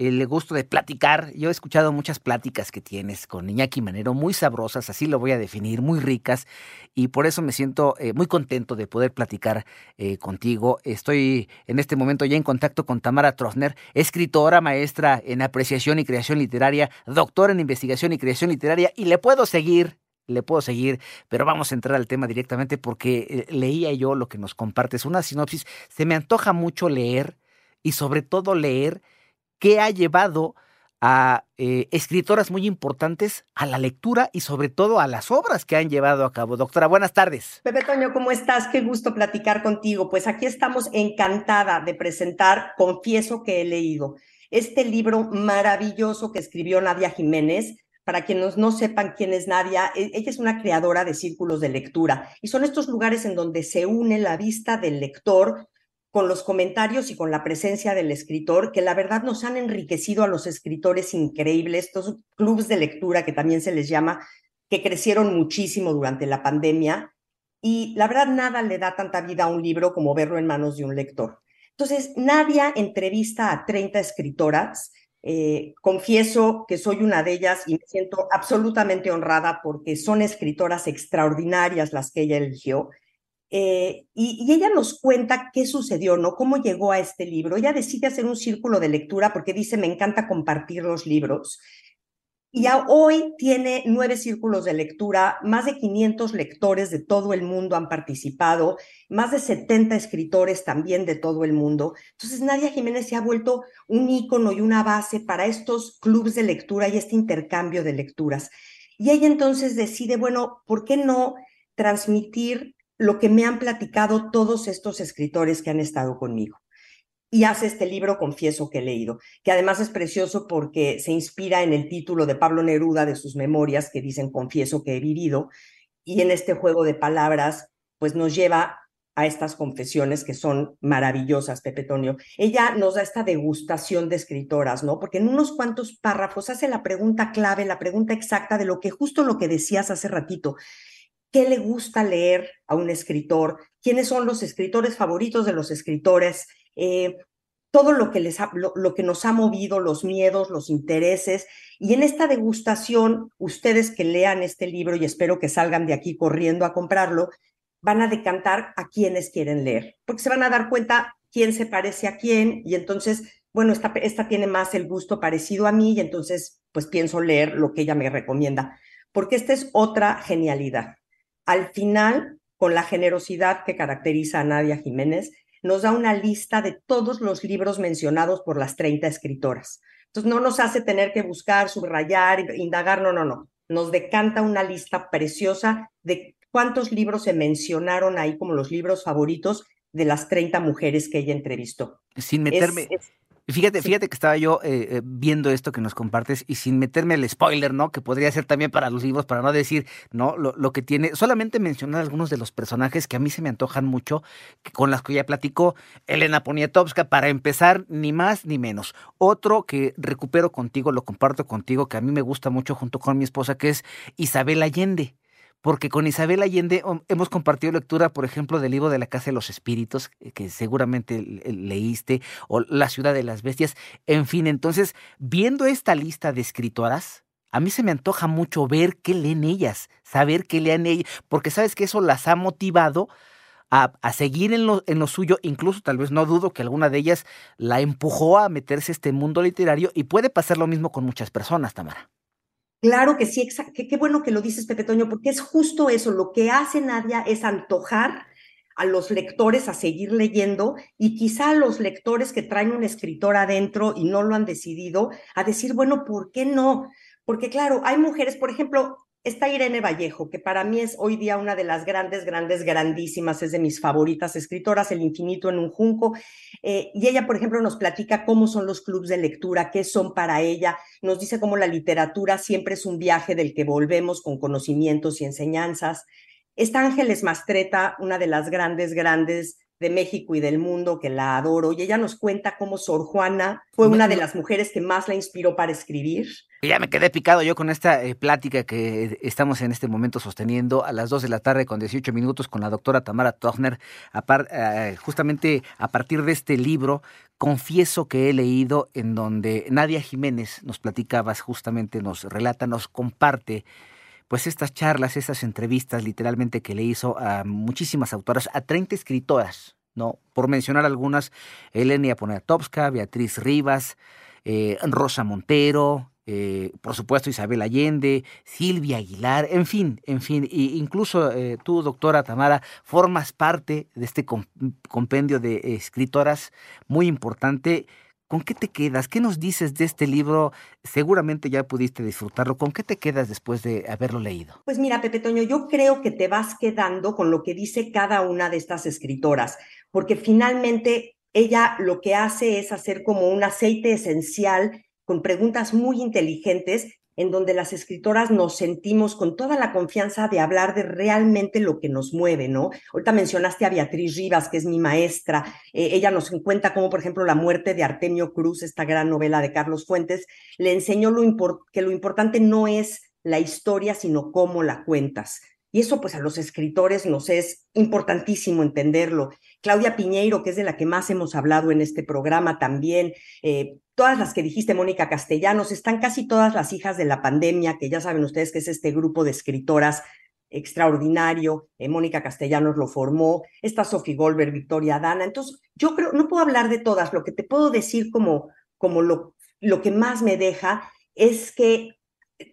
el gusto de platicar. Yo he escuchado muchas pláticas que tienes con Iñaki Manero, muy sabrosas, así lo voy a definir, muy ricas, y por eso me siento eh, muy contento de poder platicar eh, contigo. Estoy en este momento ya en contacto con Tamara Trosner, escritora, maestra en apreciación y creación literaria, doctora en investigación y creación literaria, y le puedo seguir le puedo seguir, pero vamos a entrar al tema directamente porque eh, leía yo lo que nos compartes, una sinopsis. Se me antoja mucho leer y sobre todo leer qué ha llevado a eh, escritoras muy importantes a la lectura y sobre todo a las obras que han llevado a cabo. Doctora, buenas tardes. Pepe Toño, ¿cómo estás? Qué gusto platicar contigo. Pues aquí estamos encantada de presentar Confieso que he leído, este libro maravilloso que escribió Nadia Jiménez. Para quienes no sepan quién es Nadia, e- ella es una creadora de círculos de lectura y son estos lugares en donde se une la vista del lector con los comentarios y con la presencia del escritor, que la verdad nos han enriquecido a los escritores increíbles, estos clubes de lectura que también se les llama, que crecieron muchísimo durante la pandemia. Y la verdad, nada le da tanta vida a un libro como verlo en manos de un lector. Entonces, Nadia entrevista a 30 escritoras. Eh, confieso que soy una de ellas y me siento absolutamente honrada porque son escritoras extraordinarias las que ella eligió. Eh, y, ella nos cuenta qué sucedió, ¿no? Cómo llegó a este libro. Ella decide hacer un círculo de lectura porque dice, me encanta compartir los libros. Y a, hoy tiene nueve círculos de lectura, más de 500 lectores de todo el mundo han participado, más de 70 escritores también de todo el mundo. Entonces, Nadia Jiménez se ha vuelto un ícono y una base para estos clubes de lectura y este intercambio de lecturas. Y ella entonces decide, bueno, ¿por qué no transmitir lo que me han platicado todos estos escritores que han estado conmigo. Y hace este libro, confieso que he leído, que además es precioso porque se inspira en el título de Pablo Neruda de sus memorias que dicen confieso que he vivido. Y en este juego de palabras, pues nos lleva a estas confesiones que son maravillosas, Pepe Tonio. Ella nos da esta degustación de escritoras, ¿no? Porque en unos cuantos párrafos hace la pregunta clave, la pregunta exacta de lo que justo lo que decías hace ratito qué le gusta leer a un escritor, quiénes son los escritores favoritos de los escritores, eh, todo lo que, les ha, lo, que nos ha movido, los miedos, los intereses. Y en esta degustación, ustedes que lean este libro, y espero que salgan de aquí corriendo a comprarlo, van a decantar a quienes quieren leer, porque se van a dar cuenta quién se parece a quién, y entonces, bueno, esta, esta tiene más el gusto parecido a mí, y entonces, pues pienso leer lo que ella me recomienda, porque esta es otra genialidad al final, con la generosidad que caracteriza a Nadia Jiménez, nos da una lista de todos los libros mencionados por las 30 escritoras. Entonces, no nos hace tener que buscar, subrayar, indagar, no, no, no. Nos decanta una lista preciosa de cuántos libros se mencionaron ahí como los libros favoritos de las 30 mujeres que ella entrevistó. Sin meterme, es, es, Fíjate, fíjate que estaba yo eh, viendo esto que nos compartes y sin meterme el spoiler, ¿no? Que podría ser también para los libros, para no decir, ¿no? Lo, lo, que tiene, solamente mencionar algunos de los personajes que a mí se me antojan mucho, que con las que ya platicó Elena Poniatowska, para empezar, ni más ni menos. Otro que recupero contigo, lo comparto contigo, que a mí me gusta mucho junto con mi esposa, que es Isabel Allende porque con Isabel Allende hemos compartido lectura, por ejemplo, del libro de la Casa de los Espíritus, eh, que seguramente leíste, o La Ciudad de las Bestias, en fin, entonces, viendo esta lista de escritoras, a mí se me antoja mucho ver qué leen ellas, saber qué leen ellas, porque sabes que eso las ha motivado a, seguir en lo, en lo, suyo, incluso tal vez no dudo que alguna de ellas la empujó a meterse este mundo literario y puede pasar lo mismo con muchas personas, Tamara. Claro que sí, qué, bueno que lo dices, Pepe Toño, porque es justo eso, lo que hace Nadia es antojar a los lectores a seguir leyendo y quizá a los lectores que traen un escritor adentro y no lo han decidido, a decir, bueno, ¿por qué no? Porque claro, hay mujeres, por ejemplo, está Irene Vallejo, que para mí es hoy día una de las grandes, grandes, grandísimas, es de mis favoritas escritoras, El infinito en un junco. Eh, y ella, por ejemplo, nos platica cómo son los clubes de lectura, qué son para ella, nos dice cómo la literatura siempre es un viaje del que volvemos con conocimientos y enseñanzas. Está Ángeles Mastreta, una de las grandes, grandes de México y del mundo, que la adoro, y ella nos cuenta cómo Sor Juana fue una de las mujeres que más la inspiró para escribir. Ya me quedé picado yo con esta eh, plática que estamos en este momento sosteniendo a las 2 de la tarde con 18 minutos con la doctora Tamara Tochner, eh, justamente a partir de este libro, confieso que he leído en donde Nadia Jiménez nos platicaba, justamente nos relata, nos comparte pues estas charlas, estas entrevistas literalmente que le hizo a muchísimas autoras, a 30 escritoras, ¿no? Por mencionar algunas, Elenia Poniatowska, Beatriz Rivas, eh, Rosa Montero, eh, por supuesto Isabel Allende, Silvia Aguilar, en fin, en fin, e incluso eh, tú, doctora Tamara, formas parte de este compendio de escritoras muy importante ¿Con qué te quedas? ¿Qué nos dices de este libro? Seguramente ya pudiste disfrutarlo. ¿Con qué te quedas después de haberlo leído? Pues mira, Pepe Toño, yo creo que te vas quedando con lo que dice cada una de estas escritoras, porque finalmente ella lo que hace es hacer como un aceite esencial con preguntas muy inteligentes en donde las escritoras nos sentimos con toda la confianza de hablar de realmente lo que nos mueve, ¿no? Ahorita mencionaste a Beatriz Rivas, que es mi maestra. Eh, ella nos cuenta cómo, por ejemplo, la muerte de Artemio Cruz, esta gran novela de Carlos Fuentes, le enseñó que lo importante no es la historia, sino cómo la cuentas. Y eso pues a los escritores nos es importantísimo entenderlo. Claudia Piñeiro, que es de la que más hemos hablado en este programa también, eh, todas las que dijiste, Mónica Castellanos, están casi todas las hijas de la pandemia, que ya saben ustedes que es este grupo de escritoras extraordinario, eh, Mónica Castellanos lo formó, está Sophie Goldberg, Victoria Dana, entonces yo creo, no puedo hablar de todas, lo que te puedo decir como, como lo, lo que más me deja es que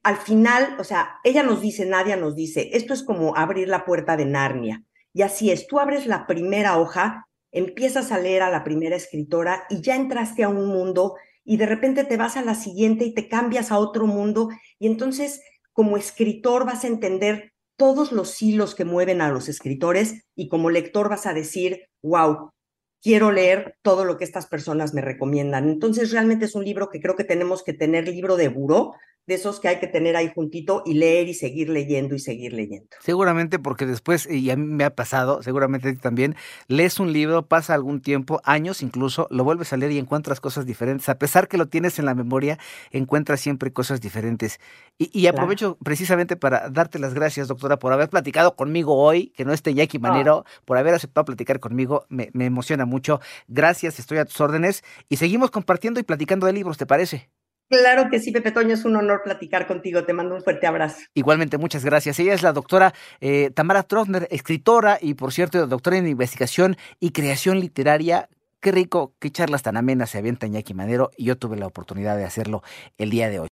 al final, o sea, ella nos dice, Nadia nos dice, esto es como abrir la puerta de Narnia. Y así es, tú abres la primera hoja, empiezas a leer a la primera escritora y ya entraste a un mundo y de repente te vas a la siguiente y te cambias a otro mundo y entonces como escritor vas a entender todos los hilos que mueven a los escritores y como lector vas a decir, wow, quiero leer todo lo que estas personas me recomiendan. Entonces realmente es un libro que creo que tenemos que tener libro de buró de esos que hay que tener ahí juntito y leer y seguir leyendo y seguir leyendo. Seguramente porque después, y a mí me ha pasado, seguramente también, lees un libro, pasa algún tiempo, años incluso, lo vuelves a leer y encuentras cosas diferentes. A pesar que lo tienes en la memoria, encuentras siempre cosas diferentes. Y, aprovecho precisamente para darte las gracias, doctora, por haber platicado conmigo hoy, que no esté Jackie Manero, por haber aceptado platicar conmigo, me, me emociona mucho. Gracias, estoy a tus órdenes y seguimos compartiendo y platicando de libros, ¿te parece? Claro que sí, Pepe Toño, es un honor platicar contigo. Te mando un fuerte abrazo. Igualmente, muchas gracias. Ella es la doctora eh, Tamara Trotner, escritora y, por cierto, doctora en investigación y creación literaria. Qué rico, qué charlas tan amenas se avienta Iñaki Madero y yo tuve la oportunidad de hacerlo el día de hoy.